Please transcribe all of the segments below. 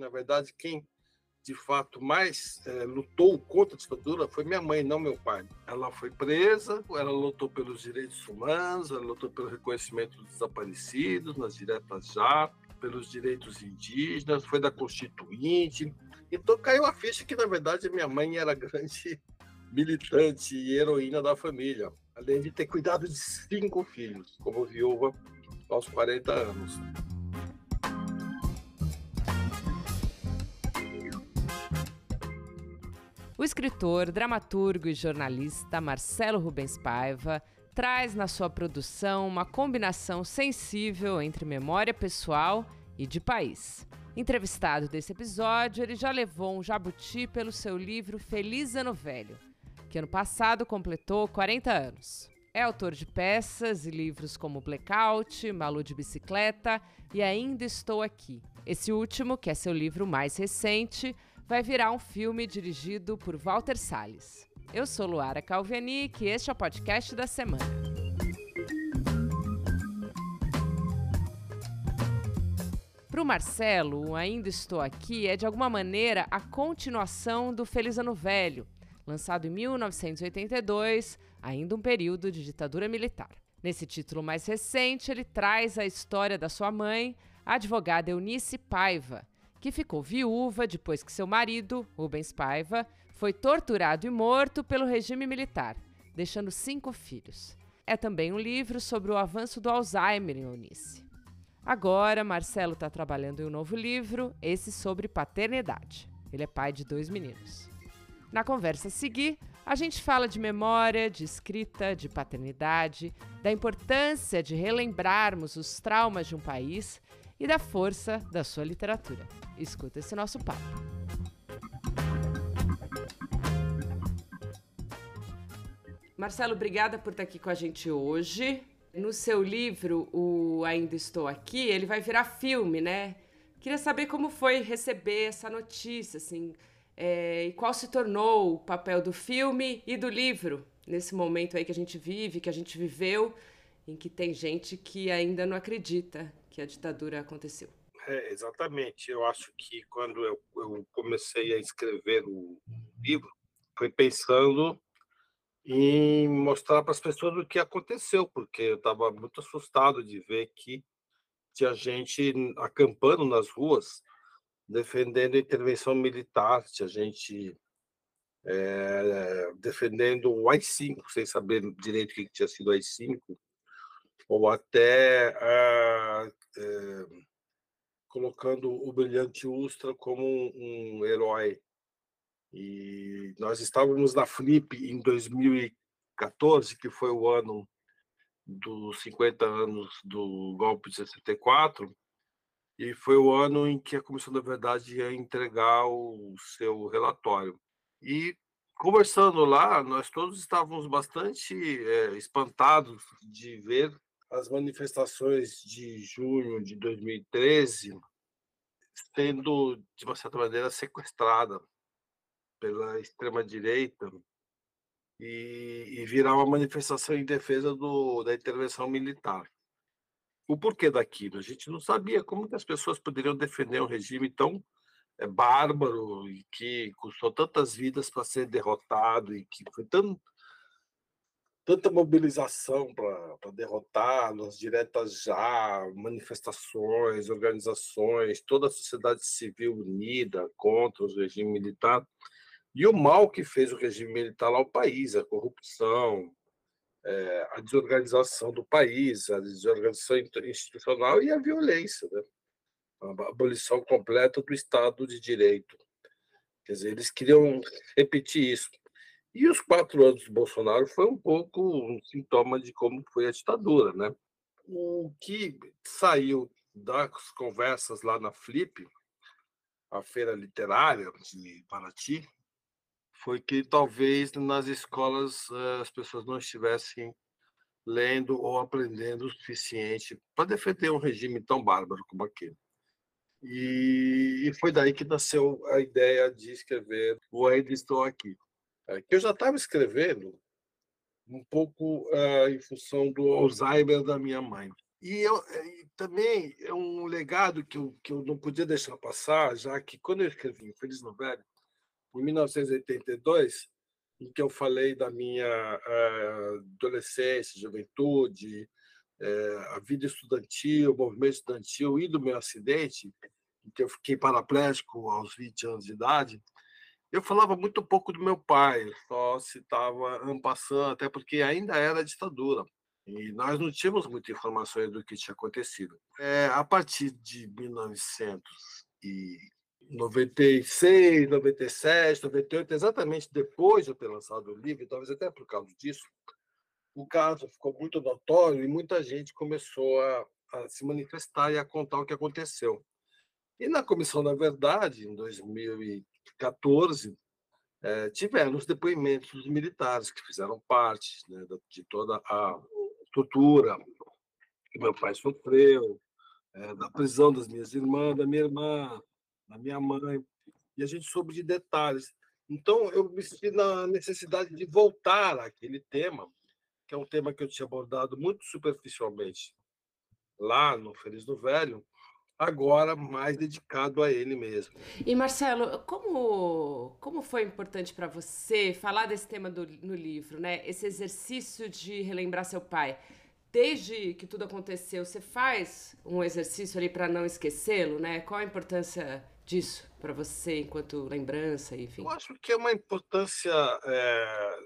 na verdade, quem de fato mais é, lutou contra a ditadura foi minha mãe, não meu pai. Ela foi presa, ela lutou pelos direitos humanos, ela lutou pelo reconhecimento dos desaparecidos nas diretas já, pelos direitos indígenas, foi da Constituinte. Então caiu a ficha que, na verdade, minha mãe era grande militante e heroína da família, além de ter cuidado de cinco filhos, como viúva aos 40 anos. O escritor, dramaturgo e jornalista Marcelo Rubens Paiva traz na sua produção uma combinação sensível entre memória pessoal e de país. Entrevistado desse episódio, ele já levou um jabuti pelo seu livro Feliz Ano Velho, que ano passado completou 40 anos. É autor de peças e livros como Blackout, Malu de Bicicleta e Ainda Estou Aqui. Esse último, que é seu livro mais recente, vai virar um filme dirigido por Walter Salles. Eu sou Luara Calvianic e este é o podcast da semana. Para o Marcelo, Ainda Estou Aqui é de alguma maneira a continuação do Feliz Ano Velho, lançado em 1982, ainda um período de ditadura militar. Nesse título mais recente, ele traz a história da sua mãe, a advogada Eunice Paiva, que ficou viúva depois que seu marido, Rubens Paiva, foi torturado e morto pelo regime militar, deixando cinco filhos. É também um livro sobre o avanço do Alzheimer em Eunice. Agora, Marcelo está trabalhando em um novo livro, esse sobre paternidade. Ele é pai de dois meninos. Na conversa a seguir, a gente fala de memória, de escrita, de paternidade, da importância de relembrarmos os traumas de um país e da força da sua literatura. Escuta esse nosso papo. Marcelo, obrigada por estar aqui com a gente hoje. No seu livro, o Ainda Estou Aqui, ele vai virar filme, né? Queria saber como foi receber essa notícia, assim, é, e qual se tornou o papel do filme e do livro nesse momento aí que a gente vive, que a gente viveu, em que tem gente que ainda não acredita que a ditadura aconteceu. É, exatamente. Eu acho que quando eu, eu comecei a escrever o livro, foi pensando em mostrar para as pessoas o que aconteceu, porque eu estava muito assustado de ver que tinha gente acampando nas ruas defendendo intervenção militar, tinha gente é, defendendo o AI-5, sem saber direito o que tinha sido o AI-5, ou até é, colocando o brilhante Ustra como um, um, herói. E nós estávamos na Flip em 2014, que foi o ano dos 50 anos do golpe de 64, e foi o ano em que a Comissão da Verdade ia entregar o seu relatório. E conversando lá, nós todos estávamos bastante é, espantados de ver as manifestações de junho de 2013 sendo, de uma certa maneira, sequestrada pela extrema-direita e, e, virar uma manifestação em defesa do, da intervenção militar o porquê daquilo. A gente não sabia como que as pessoas poderiam defender um regime tão é, bárbaro e que custou tantas vidas para ser derrotado e que foi tão, tanta mobilização para derrotá-los, diretas já, manifestações, organizações, toda a sociedade civil unida contra o regime militar. E o mal que fez o regime militar ao país, a corrupção, é, a desorganização do país, a desorganização institucional e a violência, né? a abolição completa do Estado de Direito. Quer dizer, eles queriam repetir isso. E os quatro anos do Bolsonaro foi um pouco um sintoma de como foi a ditadura, né? O que saiu das conversas lá na Flip, a feira literária de Paraty, foi que talvez nas escolas eh, as pessoas não estivessem lendo ou aprendendo o suficiente para defender um regime tão bárbaro como aquele. E, foi daí que nasceu a ideia de escrever O Ainda Estou Aqui, que eu já estava escrevendo um pouco uh, em função do Alzheimer da minha mãe. E, eu, e também é um legado que eu, que eu não podia deixar passar, já que quando eu escrevi Feliz no Velho, em 1982, em que eu falei da minha uh, adolescência, juventude, uh, a vida estudantil, o movimento estudantil e do meu acidente, em que eu fiquei paraplégico aos 20 anos de idade, eu falava muito pouco do meu pai, só citava Ampassan, até porque ainda era ditadura. E nós não tínhamos muitas informações do que tinha acontecido. É, a partir de 1996, 97, 98, exatamente depois de eu ter lançado o livro, talvez até por causa disso, o caso ficou muito notório e muita gente começou a, a se manifestar e a contar o que aconteceu. E na Comissão da Verdade, em 2014, é, tivemos depoimentos dos militares que fizeram parte né, de toda a tortura que meu pai sofreu, é, da prisão das minhas irmãs, da minha irmã, da minha mãe, e a gente soube de detalhes. Então, eu me senti na necessidade de voltar àquele tema, que é um tema que eu tinha abordado muito superficialmente lá no Feliz do Velho, agora mais dedicado a ele mesmo. E Marcelo, como, como foi importante para você falar desse tema do, no livro, né? Esse exercício de relembrar seu pai. Desde que tudo aconteceu, você faz um exercício ali para não esquecê-lo, né? Qual a importância disso para você enquanto lembrança, enfim? Eu acho que é uma importância é,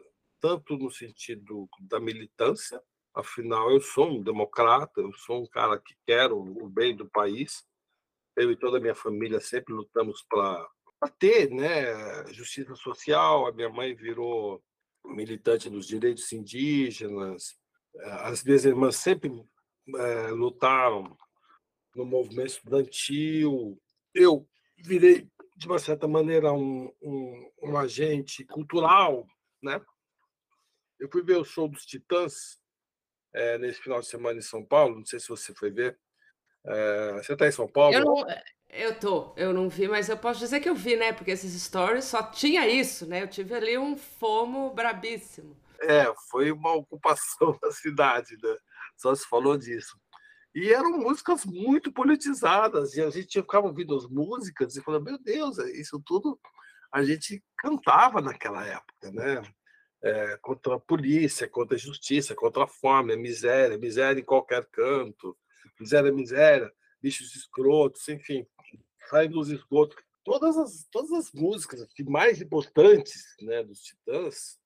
tanto no sentido da militância, Afinal, eu sou um democrata, eu sou um cara que quero o bem do país. Eu e toda a minha família sempre lutamos para ter né, justiça social. A minha mãe virou militante dos direitos indígenas. As minhas irmãs sempre é, lutaram no movimento estudantil. Eu virei, de uma certa maneira, um, um, um agente cultural. Né? Eu fui ver o show dos Titãs é, nesse final de semana em São Paulo. Não sei se você foi ver. É, você está em São Paulo? Eu, não, eu tô, eu não vi, mas eu posso dizer que eu vi, né? Porque esses stories só tinha isso, né? Eu tive ali um fomo brabíssimo. É, foi uma ocupação da cidade, né? Só se falou disso. E eram músicas muito politizadas, e a gente ficava ouvindo as músicas e falando, meu Deus, isso tudo a gente cantava naquela época, né? É, contra a polícia, contra a justiça, contra a fome, a miséria, miséria em qualquer canto, miséria, miséria, bichos escrotos, enfim, saem dos esgotos. Todas as, todas as músicas assim, mais importantes né, dos Titãs,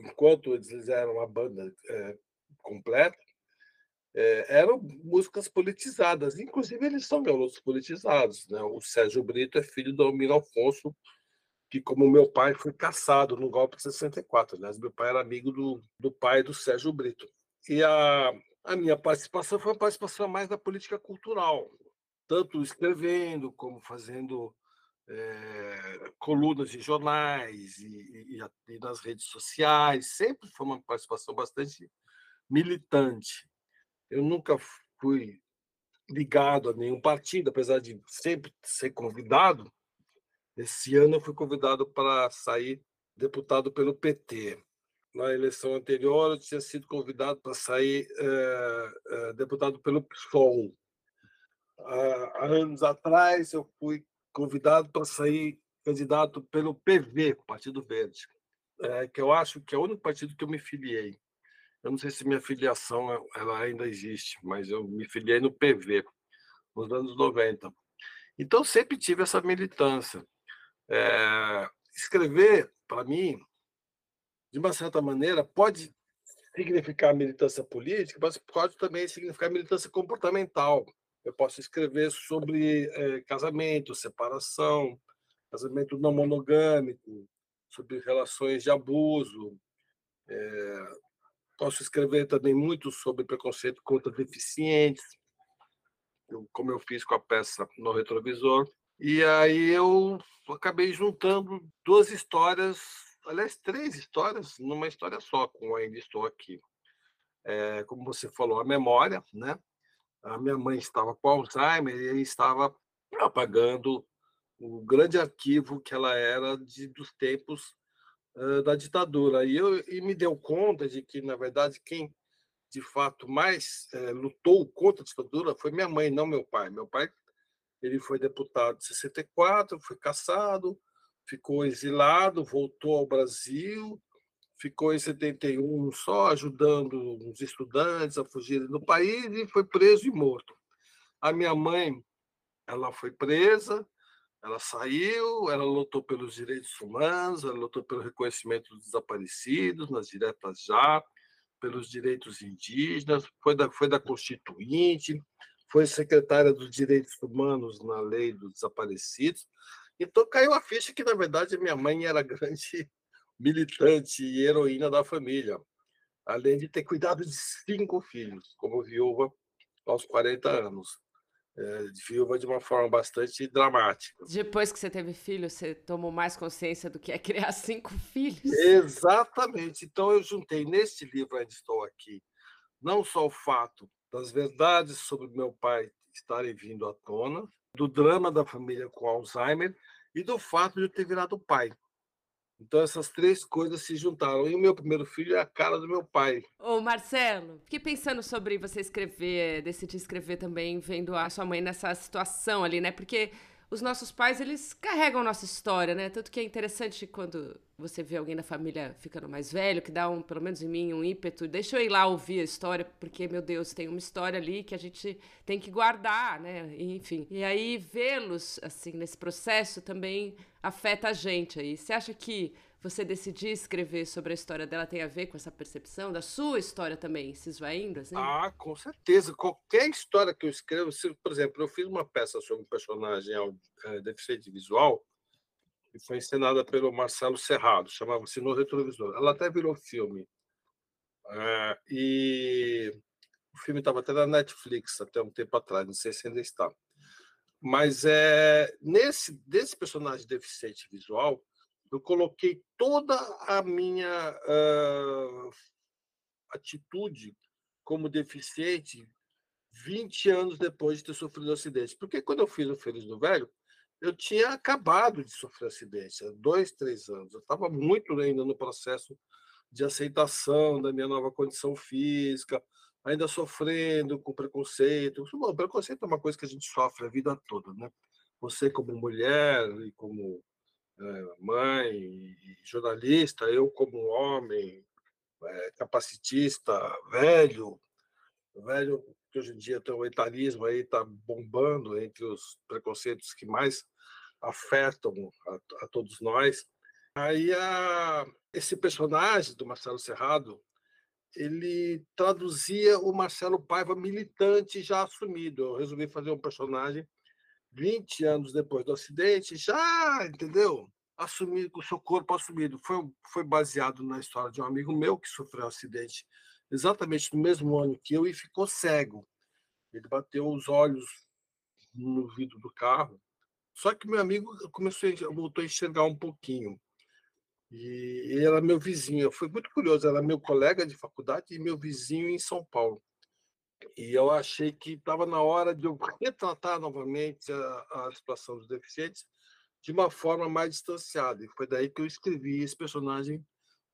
enquanto eles eram uma banda é, completa, é, eram músicas politizadas. Inclusive, eles são garotos politizados. Né? O Sérgio Brito é filho do Almir Afonso, que, como meu pai, foi caçado no golpe de 64. Aliás, meu pai era amigo do, do pai do Sérgio Brito. E a, a minha participação foi uma participação mais da política cultural, tanto escrevendo como fazendo é, colunas em jornais e, e, e, nas redes sociais. Sempre foi uma participação bastante militante. Eu nunca fui ligado a nenhum partido, apesar de sempre ser convidado esse ano eu fui convidado para sair deputado pelo PT. Na eleição anterior eu tinha sido convidado para sair é, é, deputado pelo PSOL. Há, anos atrás eu fui convidado para sair candidato pelo PV, Partido Verde, é, que eu acho que é o único partido que eu me filiei. Eu não sei se minha filiação ela ainda existe, mas eu me filiei no PV, nos anos 90. Então sempre tive essa militância. É, escrever, para mim, de uma certa maneira, pode significar militância política, mas pode também significar militância comportamental. Eu posso escrever sobre é, casamento, separação, casamento não monogâmico, sobre relações de abuso. É, posso escrever também muito sobre preconceito contra deficientes, como eu fiz com a peça No Retrovisor. E aí eu acabei juntando duas histórias, aliás, três histórias, numa história só, com Ainda Estou Aqui. É, como você falou, a memória, né? A minha mãe estava com Alzheimer e estava apagando o grande arquivo que ela era de, dos tempos uh, da ditadura. E, eu, e me deu conta de que, na verdade, quem de fato, mais é, lutou contra a ditadura foi minha mãe, não meu pai. Meu pai ele foi deputado em 64, foi caçado, ficou exilado, voltou ao Brasil, ficou em 71 só ajudando os estudantes a fugirem do país e foi preso e morto. A minha mãe, ela foi presa, ela saiu, ela lutou pelos direitos humanos, ela lutou pelo reconhecimento dos desaparecidos nas diretas já, pelos direitos indígenas, foi da, foi da Constituinte, foi secretária dos Direitos Humanos na Lei dos Desaparecidos. Então caiu a ficha que, na verdade, minha mãe era grande militante e heroína da família, além de ter cuidado de cinco filhos, como viúva aos 40 anos. É, viúva de uma forma bastante dramática. Depois que você teve filho, você tomou mais consciência do que é criar cinco filhos? Exatamente. Então, eu juntei neste livro, Ainda Estou Aqui, não só o fato das verdades sobre meu pai estarem vindo à tona, do drama da família com Alzheimer e do fato de eu ter virado pai. Então essas três coisas se juntaram. E o meu primeiro filho é a cara do meu pai. Ô Marcelo, fiquei pensando sobre você escrever, decidir escrever também, vendo a sua mãe nessa situação ali, né? Porque os nossos pais, eles carregam nossa história, né? Tanto que é interessante quando você vê alguém da família ficando mais velho, que dá um, pelo menos em mim, um ímpeto. Deixa eu ir lá ouvir a história, porque, meu Deus, tem uma história ali que a gente tem que guardar, né? Enfim. E aí, vê-los, assim, nesse processo também afeta a gente aí. Você acha que você decidir escrever sobre a história dela tem a ver com essa percepção da sua história também, se esvaindo? Assim? Ah, com certeza. Qualquer história que eu escrevo, se, por exemplo, eu fiz uma peça sobre um personagem é, deficiente visual, que foi encenada pelo Marcelo Serrado, chamava-se No Retrovisor. Ela até virou filme. É, e o filme estava até na Netflix até um tempo atrás, não sei se ainda está. Mas é, nesse desse personagem deficiente visual, eu coloquei toda a minha uh, atitude como deficiente 20 anos depois de ter sofrido acidente. Porque quando eu fiz o Feliz do Velho, eu tinha acabado de sofrer acidente, há dois, três anos. Eu estava muito ainda no processo de aceitação da minha nova condição física, ainda sofrendo com preconceito. Bom, preconceito é uma coisa que a gente sofre a vida toda, né? Você como mulher e como mãe jornalista, eu como homem, é, capacitista, velho, velho que hoje em dia tem o etarismo aí está bombando entre os preconceitos que mais afetam a, a todos nós. Aí a, esse personagem do Marcelo Serrado, ele traduzia o Marcelo Paiva militante já assumido. Eu resolvi fazer um personagem 20 anos depois do acidente, já, entendeu? Assumir com o seu corpo assumido. Foi, foi baseado na história de um amigo meu que sofreu um acidente exatamente no mesmo ano que eu e ficou cego. Ele bateu os olhos no vidro do carro. Só que meu amigo começou a, voltou a enxergar um pouquinho. E ele era meu vizinho. Foi muito curioso, era meu colega de faculdade e meu vizinho em São Paulo. E eu achei que estava na hora de eu retratar novamente a, a situação dos deficientes de uma forma mais distanciada. E foi daí que eu escrevi esse personagem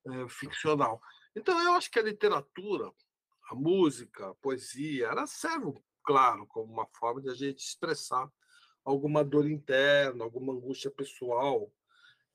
é, ficcional. Então, eu acho que a literatura, a música, a poesia, ela serve, claro, como uma forma de a gente expressar alguma dor interna, alguma angústia pessoal,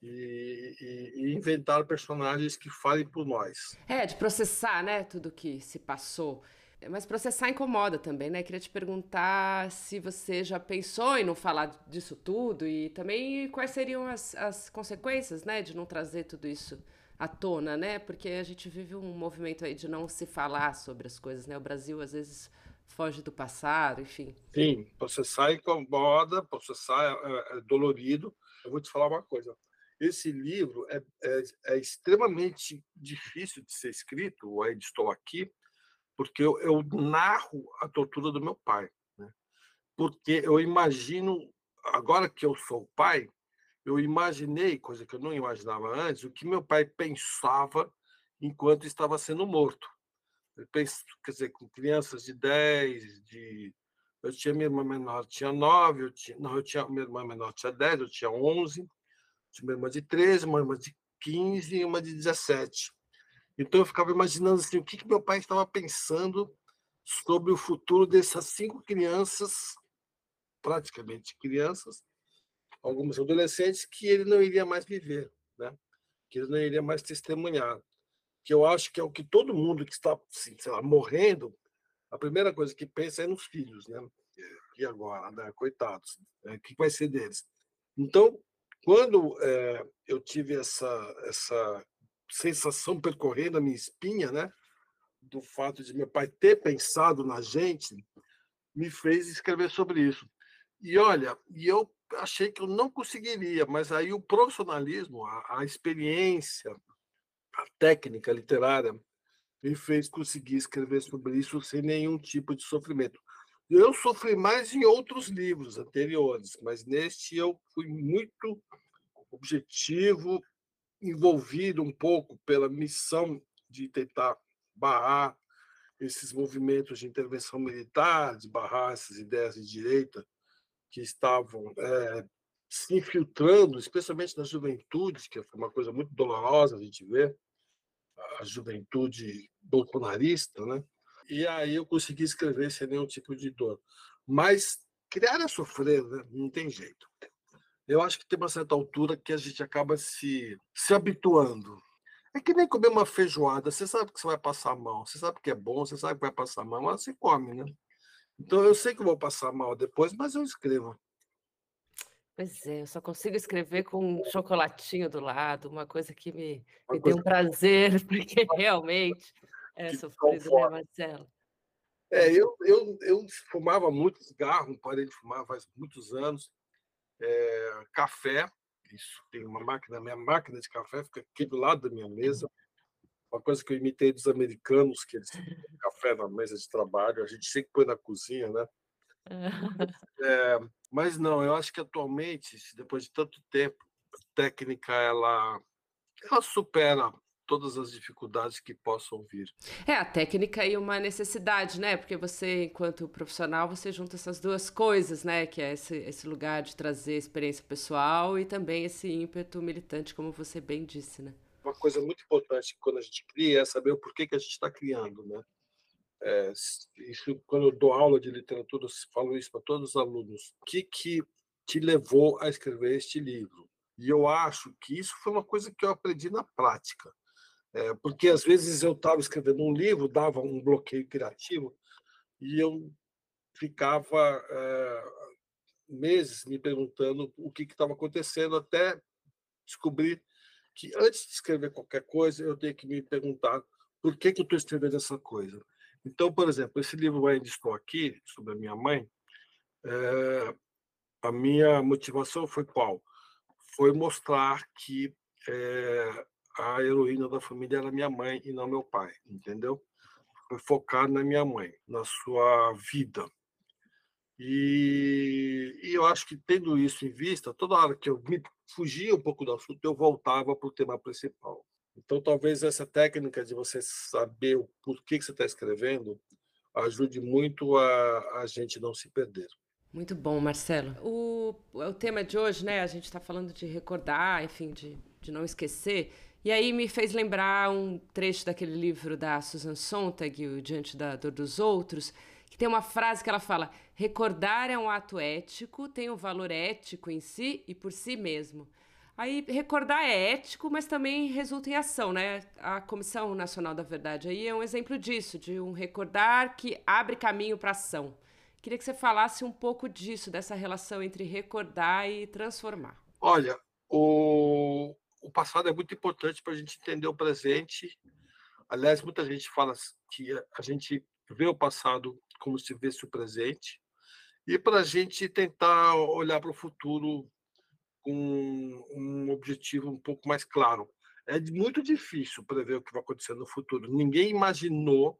e, e, e, inventar personagens que falem por nós. É, de processar, né, tudo que se passou. Mas processar incomoda também, né? Queria te perguntar se você já pensou em não falar disso tudo e também quais seriam as, as consequências, né, de não trazer tudo isso à tona, né? Porque a gente vive um movimento aí de não se falar sobre as coisas, né? O Brasil às vezes foge do passado, enfim. Sim, processar incomoda, processar é, é dolorido. Eu vou te falar uma coisa. Esse livro é, é, é extremamente difícil de ser escrito, Ainda Estou Aqui, porque eu, eu narro a tortura do meu pai. Né? Porque eu imagino, agora que eu sou pai, eu imaginei, coisa que eu não imaginava antes, o que meu pai pensava enquanto estava sendo morto. Penso, quer dizer, com crianças de 10, de. Eu tinha minha irmã menor, tinha 9, eu tinha... não, eu tinha minha irmã menor tinha 10, eu tinha 11, tinha minha irmã de 13, uma irmã de 15 e uma de 17. Então eu ficava imaginando assim, o que, que meu pai estava pensando sobre o futuro dessas cinco crianças, praticamente crianças, algumas adolescentes, que ele não iria mais viver, né? que ele não iria mais testemunhar. Que eu acho que é o que todo mundo que está assim, lá, morrendo, a primeira coisa que pensa é nos filhos, né? E agora, né? coitados, né? o que vai ser deles? Então, quando é, eu tive essa, essa sensação percorrendo a minha espinha, né? Do fato de meu pai ter pensado na gente, me fez escrever sobre isso. E olha, e eu achei que eu não conseguiria, mas aí o profissionalismo, a, a experiência, a técnica literária me fez conseguir escrever sobre isso sem nenhum tipo de sofrimento. Eu sofri mais em outros livros anteriores, mas neste eu fui muito objetivo, envolvido um pouco pela missão de tentar barrar esses movimentos de intervenção militar, de barrar essas ideias de direita que estavam é, se infiltrando, especialmente na juventude, que foi uma coisa muito dolorosa a gente ver, a juventude bolsonarista, né? E aí eu consegui escrever sem nenhum tipo de dor. Mas criar é sofrer, né? não tem jeito. Eu acho que tem uma certa altura que a gente acaba se, se habituando. É que nem comer uma feijoada. Você sabe que você vai passar mal, você sabe que é bom, você sabe que vai passar mal, mas você come, né? Então eu sei que vou passar mal depois, mas eu escrevo. Pois é, eu só consigo escrever com um chocolatinho do lado, uma coisa que me, me dê um prazer, porque realmente é sofrido, né, Marcelo? É, eu, eu, eu fumava muito cigarro, parei de fumar faz muitos anos. É, café, isso, tem uma máquina, minha máquina de café fica aqui do lado da minha mesa uma coisa que eu imitei dos americanos, que eles têm café na mesa de trabalho, a gente sempre põe na cozinha, né? É, mas não, eu acho que atualmente, depois de tanto tempo, a técnica ela, ela supera todas as dificuldades que possam vir. É, a técnica e uma necessidade, né? Porque você, enquanto profissional, você junta essas duas coisas, né? Que é esse, esse lugar de trazer experiência pessoal e também esse ímpeto militante, como você bem disse, né? uma coisa muito importante quando a gente cria é saber o porquê que a gente está criando, né? É, isso, quando eu dou aula de literatura, eu falo isso para todos os alunos. O que, que te levou a escrever este livro? E eu acho que isso foi uma coisa que eu aprendi na prática. É, porque às vezes eu estava escrevendo um livro, dava um bloqueio criativo, e eu ficava é, meses me perguntando o que estava acontecendo, até descobrir que antes de escrever qualquer coisa, eu tenho que me perguntar por que, que eu estou escrevendo essa coisa. Então, por exemplo, esse livro Ainda Estou Aqui, sobre a minha mãe, é, a minha motivação foi qual? Foi mostrar que é, a heroína da família era minha mãe e não meu pai, entendeu? Foi focar na minha mãe, na sua vida. E, e eu acho que, tendo isso em vista, toda hora que eu me fugia um pouco do assunto, eu voltava para o tema principal. Então, talvez essa técnica de você saber o porquê que você está escrevendo ajude muito a, a gente não se perder. Muito bom, Marcelo. O, o tema de hoje, né? A gente está falando de recordar, enfim, de, de não esquecer. E aí me fez lembrar um trecho daquele livro da Susan Sontag, o Diante da Dor dos Outros, que tem uma frase que ela fala: recordar é um ato ético, tem um valor ético em si e por si mesmo. Aí recordar é ético, mas também resulta em ação, né? A Comissão Nacional da Verdade aí é um exemplo disso, de um recordar que abre caminho para ação. Queria que você falasse um pouco disso, dessa relação entre recordar e transformar. Olha, o, o passado é muito importante para a gente entender o presente. Aliás, muita gente fala que a gente vê o passado como se visse o presente, e para a gente tentar olhar para o futuro com um objetivo um pouco mais claro. É muito difícil prever o que vai acontecer no futuro. Ninguém imaginou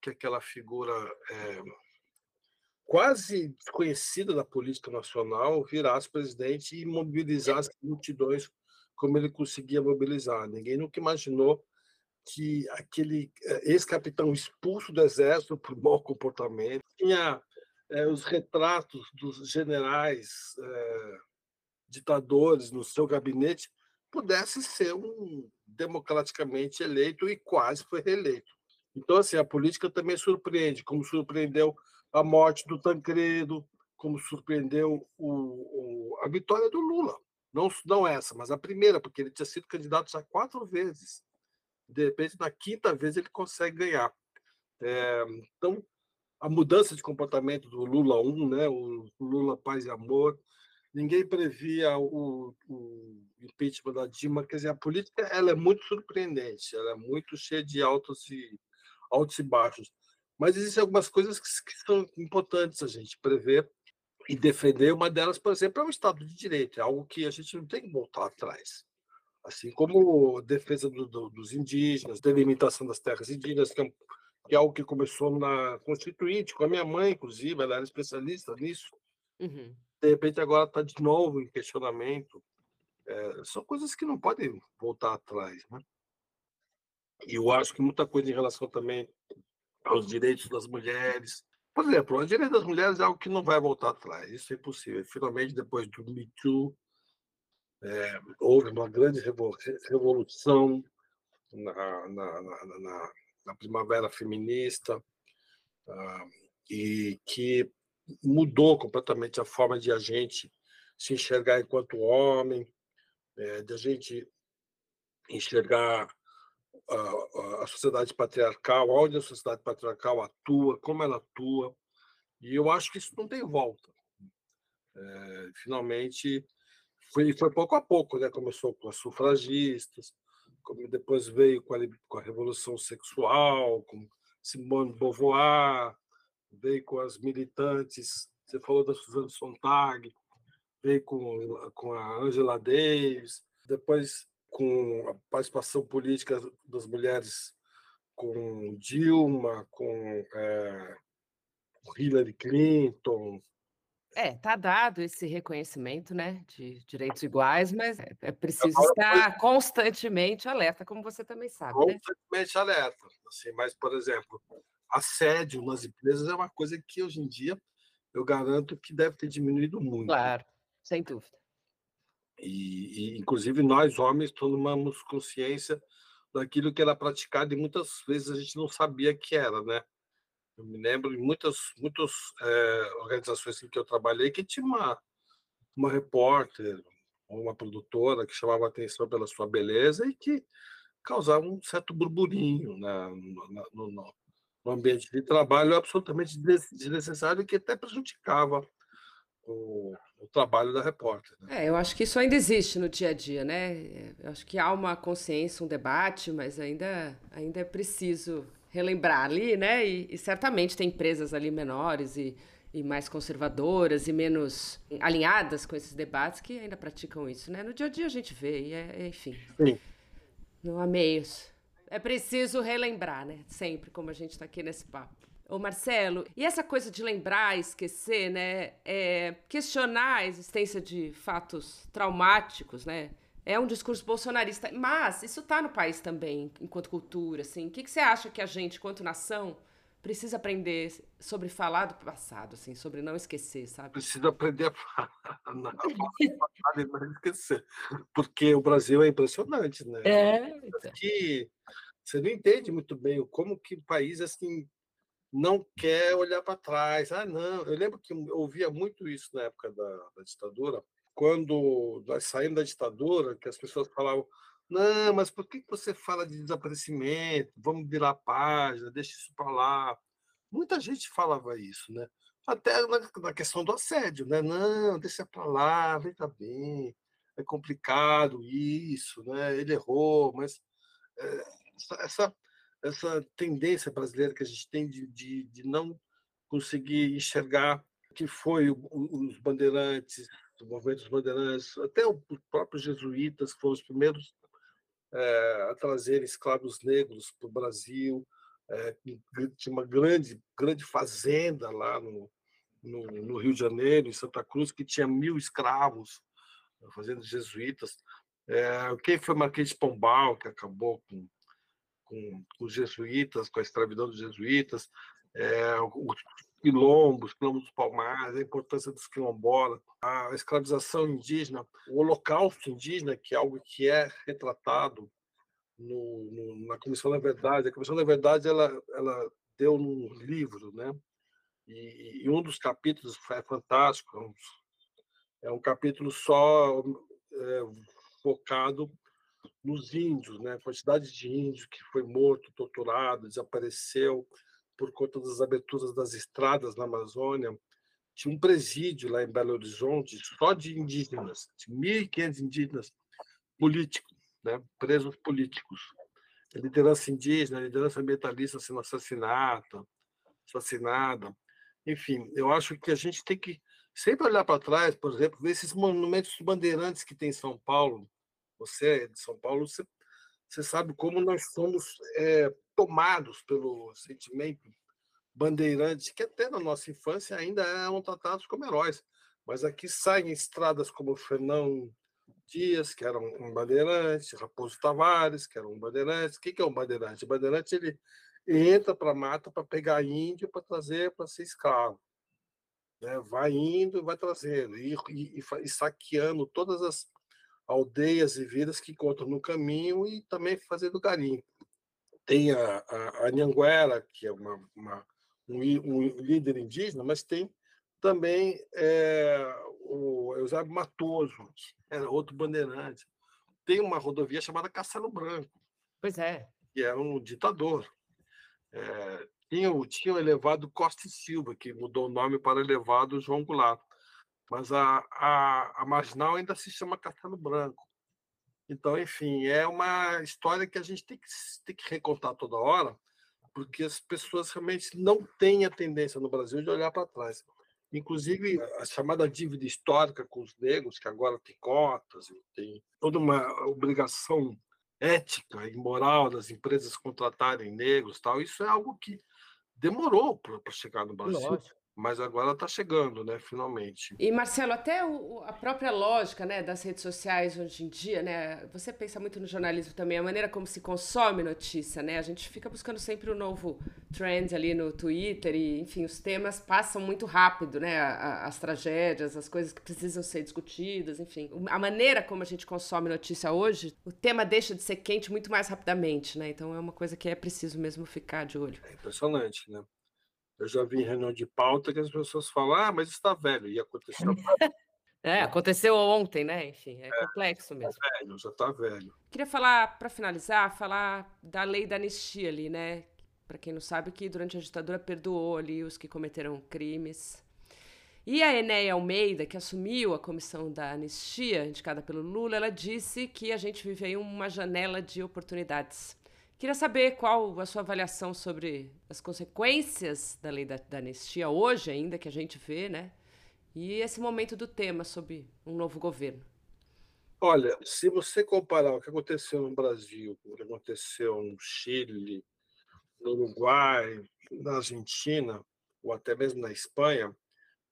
que aquela figura é, quase desconhecida da política nacional virasse presidente e mobilizasse multidões como ele conseguia mobilizar. Ninguém nunca imaginou que aquele eh, ex-capitão expulso do exército por mau comportamento tinha é, os retratos dos generais é, ditadores no seu gabinete pudesse ser um democraticamente eleito e quase foi reeleito. Então, assim, a política também surpreende, como surpreendeu a morte do Tancredo, como surpreendeu o, o, a vitória do Lula. Não, não essa, mas a primeira, porque ele tinha sido candidato já quatro vezes. De repente, na quinta vez, ele consegue ganhar. É, então, a mudança de comportamento do Lula 1, né, o Lula Paz e Amor, ninguém previa o, o, impeachment da Dilma. Quer dizer, a política ela é muito surpreendente, ela é muito cheia de altos e, altos e baixos. Mas existem algumas coisas que, que são importantes a gente prever e defender. Uma delas, por exemplo, é o Estado de Direito, é algo que a gente não tem que voltar atrás. Assim como defesa do, do, dos indígenas, delimitação das terras indígenas, que é, que é, algo que começou na Constituinte, com a minha mãe, inclusive, ela era especialista nisso. Uhum. De repente, agora está de novo em questionamento. É, são coisas que não podem voltar atrás. Né? E eu acho que muita coisa em relação também aos direitos das mulheres. Por exemplo, o direito das mulheres é algo que não vai voltar atrás, isso é impossível. Finalmente, depois do Me Too, é, houve uma grande revolução na, na, na, na primavera feminista uh, e que mudou completamente a forma de a gente se enxergar enquanto homem, é, de a gente enxergar a, sociedade patriarcal, onde a sociedade patriarcal atua, como ela atua, e eu acho que isso não tem volta. É, finalmente, foi, foi pouco a pouco, né? Começou com as sufragistas, depois veio com a, com a Revolução Sexual, com Simone Beauvoir, veio com as militantes, você falou da Suzana Sontag, veio com, com a Angela Davis, depois com a participação política das mulheres com Dilma, com é, Hillary Clinton. É, tá dado esse reconhecimento, né, de direitos iguais, mas é, é preciso Agora, estar foi... constantemente alerta, como você também sabe, né? constantemente né? alerta. Assim, mas, por exemplo, assédio nas empresas é uma coisa que hoje em dia eu garanto que deve ter diminuído muito. Claro, sem dúvida. E, e, inclusive nós homens tomamos consciência daquilo que era praticado e muitas vezes a gente não sabia que era, né? Eu me lembro de muitas muitas é, organizações em que eu trabalhei que tinha uma uma repórter ou uma produtora que chamava atenção pela sua beleza e que causava um certo burburinho né, no, no, no ambiente de trabalho absolutamente desnecessário que até prejudicava o, o trabalho da repórter. Né? É, eu acho que isso ainda existe no dia a dia, né? Eu acho que há uma consciência, um debate, mas ainda, ainda é preciso relembrar ali, né? E, e certamente tem empresas ali menores e, e mais conservadoras e menos alinhadas com esses debates que ainda praticam isso, né? No dia a dia a gente vê, e é, é enfim. Sim. Não há meios. É preciso relembrar, né? Sempre, como a gente está aqui nesse papo. Ô Marcelo, e essa coisa de lembrar, esquecer, né? É, questionar a existência de fatos traumáticos, né? É um discurso bolsonarista, mas isso está no país também, enquanto cultura, assim. O que, que você acha que a gente, enquanto nação, precisa aprender sobre falar do passado, assim, sobre não esquecer, sabe? Precisa aprender a falar, não, não esquecer, porque o Brasil é impressionante, né? É. Então. Que você não entende muito bem como que o país assim não quer olhar para trás. Ah, não. Eu lembro que eu ouvia muito isso na época da, da ditadura, quando nós saímos da ditadura, que as pessoas falavam: não, mas por que você fala de desaparecimento? Vamos virar a página, deixa isso para lá. Muita gente falava isso, né? Até na, na questão do assédio, né? Não, deixa para lá, veja bem, é complicado isso, né? Ele errou, mas é, essa, essa essa tendência brasileira que a gente tem de, de, de não conseguir enxergar que foi o, os bandeirantes, o movimento dos bandeirantes, até os próprios jesuítas, que foram os primeiros é, a trazer escravos negros para o Brasil, é, tinha uma grande, grande fazenda lá no, no, no, Rio de Janeiro, em Santa Cruz, que tinha mil escravos, fazendo jesuítas. É, quem foi Marquês de Pombal, que acabou com com, os jesuítas, com a escravidão dos jesuítas, é, o, quilombos, quilombos palmares, a importância dos quilombolas, a escravização indígena, o holocausto indígena, que é algo que é retratado no, no, na Comissão da Verdade. A Comissão da Verdade ela, ela deu um livro, né? E, e um dos capítulos é fantástico, é um, é um capítulo só é, focado nos índios, né? A quantidade de índios que foi morto, torturado, desapareceu por conta das aberturas das estradas na Amazônia. Tinha um presídio lá em Belo Horizonte só de indígenas, de 1.500 indígenas políticos, né? presos políticos. A liderança indígena, a liderança ambientalista sendo assassinada, assassinada. Enfim, eu acho que a gente tem que sempre olhar para trás, por exemplo, ver esses monumentos bandeirantes que tem em São Paulo. Você é de São Paulo, você, você sabe como nós somos é, tomados pelo sentimento bandeirante, que até na nossa infância ainda eram tratados como heróis. Mas aqui saem estradas como Fernão Dias, que era um bandeirante, Raposo Tavares, que era um bandeirante. O que é um bandeirante? O bandeirante ele entra para a mata para pegar índio para trazer para ser escravo. Né? Vai indo e vai trazendo, e, e, e, saqueando todas as aldeias e vilas que encontram no caminho e também fazendo garimpo. Tem a, a, a Nhanguera, que é uma, uma um, um, líder indígena, mas tem também é, o Eusébio Matoso, era outro bandeirante. Tem uma rodovia chamada Castelo Branco. Pois é. Que era um ditador. É, tinha, tinha o elevado Costa e Silva, que mudou o nome para elevado João Goulart. Mas a, a, a marginal ainda se chama Castelo Branco. Então, enfim, é uma história que a gente tem que, tem que recontar toda hora, porque as pessoas realmente não têm a tendência no Brasil de olhar para trás. Inclusive, a chamada dívida histórica com os negros, que agora tem cotas, tem toda uma obrigação ética e moral das empresas contratarem negros, tal. Isso é algo que demorou para chegar no Brasil. Lógico mas agora está chegando, né, finalmente. E Marcelo, até o, a própria lógica, né, das redes sociais hoje em dia, né, você pensa muito no jornalismo também, a maneira como se consome notícia, né, a gente fica buscando sempre o um novo trend ali no Twitter e, enfim, os temas passam muito rápido, né, as tragédias, as coisas que precisam ser discutidas, enfim, a maneira como a gente consome notícia hoje, o tema deixa de ser quente muito mais rapidamente, né, então é uma coisa que é preciso mesmo ficar de olho. É impressionante, né. Eu já vi em reunião de pauta que as pessoas falam, ah, mas está velho, e aconteceu. É, aconteceu ontem, né? Enfim, é, é complexo tá mesmo. Tá velho, já está velho. Queria falar, para finalizar, falar da lei da anistia ali, né? Para quem não sabe, que durante a ditadura perdoou ali os que cometeram crimes. E a Enéia Almeida, que assumiu a comissão da anistia, indicada pelo Lula, ela disse que a gente vive aí uma janela de oportunidades. Queria saber qual a sua avaliação sobre as consequências da lei da, da, anistia hoje ainda, que a gente vê, né? E esse momento do tema sobre um novo governo. Olha, se você comparar o que aconteceu no Brasil, o que aconteceu no Chile, no Uruguai, na Argentina, ou até mesmo na Espanha,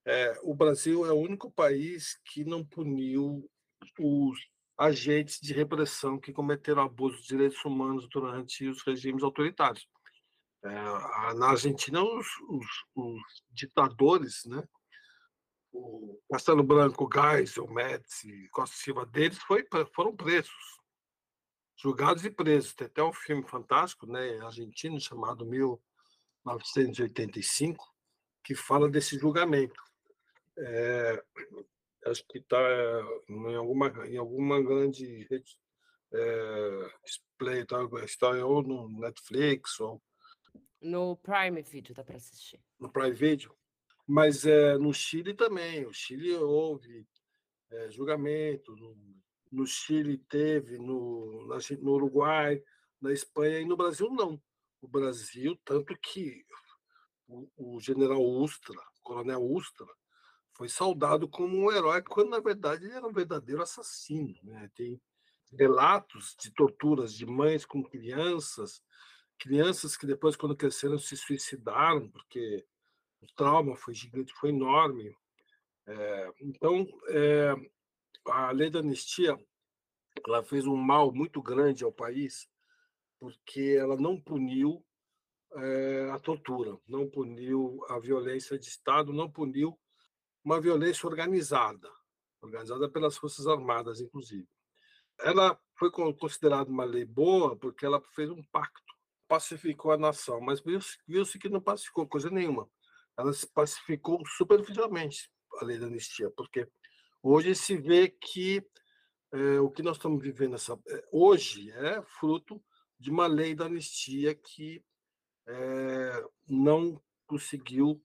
é, o Brasil é o único país que não puniu os agentes de repressão que cometeram abusos de direitos humanos durante os regimes autoritários. É, na Argentina, os, os, os, ditadores, né? o Castelo Branco, Geisel, Médici, Costa Silva deles foi, foram presos, julgados e presos. Tem até um filme fantástico, né, argentino, chamado 1985, que fala desse julgamento. É, acho que está em alguma, em alguma grande rede é, display, tá, está ou no Netflix ou no Prime Video dá para assistir. No Prime Video. Mas é, no Chile também. O Chile houve é, julgamento. No, no, Chile teve, no, na, no Uruguai, na Espanha e no Brasil não. O Brasil, tanto que o, o general Ustra, o coronel Ustra, foi saudado como um herói, quando na verdade ele era um verdadeiro assassino. Né? Tem relatos de torturas de mães com crianças, crianças que depois, quando cresceram, se suicidaram, porque o trauma foi gigante, foi enorme. É, então, é, a lei da anistia ela fez um mal muito grande ao país, porque ela não puniu é, a tortura, não puniu a violência de Estado, não puniu uma violência organizada, organizada pelas Forças Armadas, inclusive. Ela foi considerada uma lei boa porque ela fez um pacto, pacificou a nação, mas viu-se viu que não pacificou coisa nenhuma. Ela se pacificou superficialmente, a lei da anistia, porque hoje se vê que é, o que nós estamos vivendo essa, é, hoje é fruto de uma lei da anistia que é, não conseguiu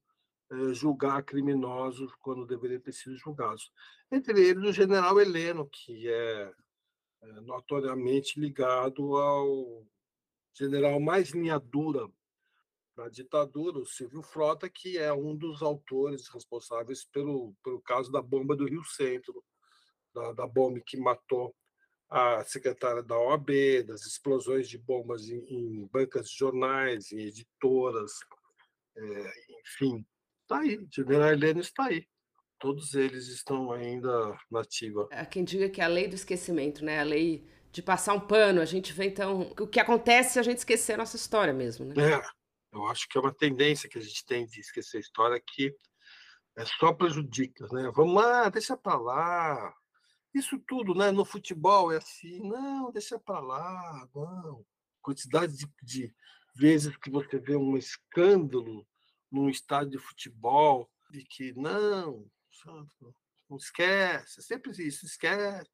julgar criminosos quando deveriam ter sido julgados. Entre eles, o general Heleno, que é, é notoriamente ligado ao general mais linha dura da ditadura, o Silvio Frota, que é um dos autores responsáveis pelo, pelo caso da bomba do Rio Centro, da, da bomba que matou a secretária da OAB, das explosões de bombas em, em bancas de jornais, em editoras, é, enfim, está aí, general Heleno está aí. Todos eles estão ainda na ativa. Há quem diga que é a lei do esquecimento, né? A lei de passar um pano. A gente vê, então, o que acontece se a gente esquecer a nossa história mesmo, né? É, eu acho que é uma tendência que a gente tem de esquecer a história que é só prejudica, né? Vamos lá, deixa para lá, isso tudo, né? No futebol é assim, não, deixa para lá, não. Quantidade de, de, vezes que você vê um escândalo num estádio de futebol de que não, não esquece, é sempre isso, esquece.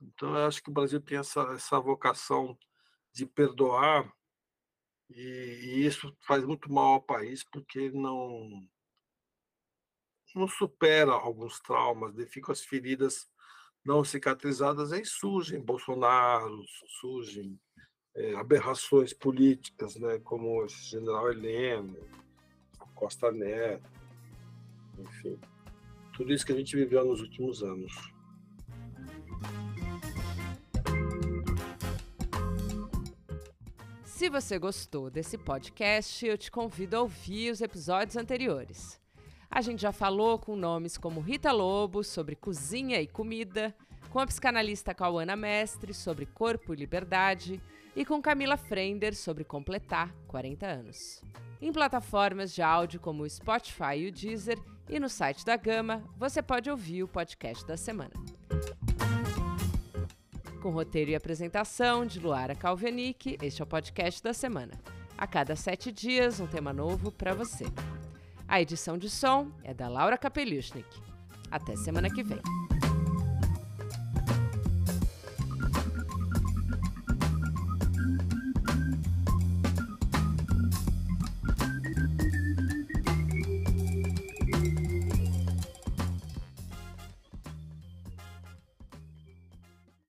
Então, eu acho que o Brasil tem essa, essa vocação de perdoar e, e isso faz muito mal ao país porque não não supera alguns traumas, ficam as feridas não cicatrizadas, aí surgem Bolsonaro, surgem é, aberrações políticas, né, como esse general Heleno, Costa Neto, enfim, tudo isso que a gente viveu nos últimos anos. Se você gostou desse podcast, eu te convido a ouvir os episódios anteriores. A gente já falou com nomes como Rita Lobo sobre cozinha e comida, com a psicanalista Cauana Mestre sobre corpo e liberdade e com Camila Frender sobre completar 40 anos. Em plataformas de áudio como o Spotify e o Deezer e no site da Gama, você pode ouvir o podcast da semana. Com roteiro e apresentação de Luara Calvenic, este é o podcast da semana. A cada sete dias, um tema novo para você. A edição de som é da Laura Kapeliusnik. Até semana que vem.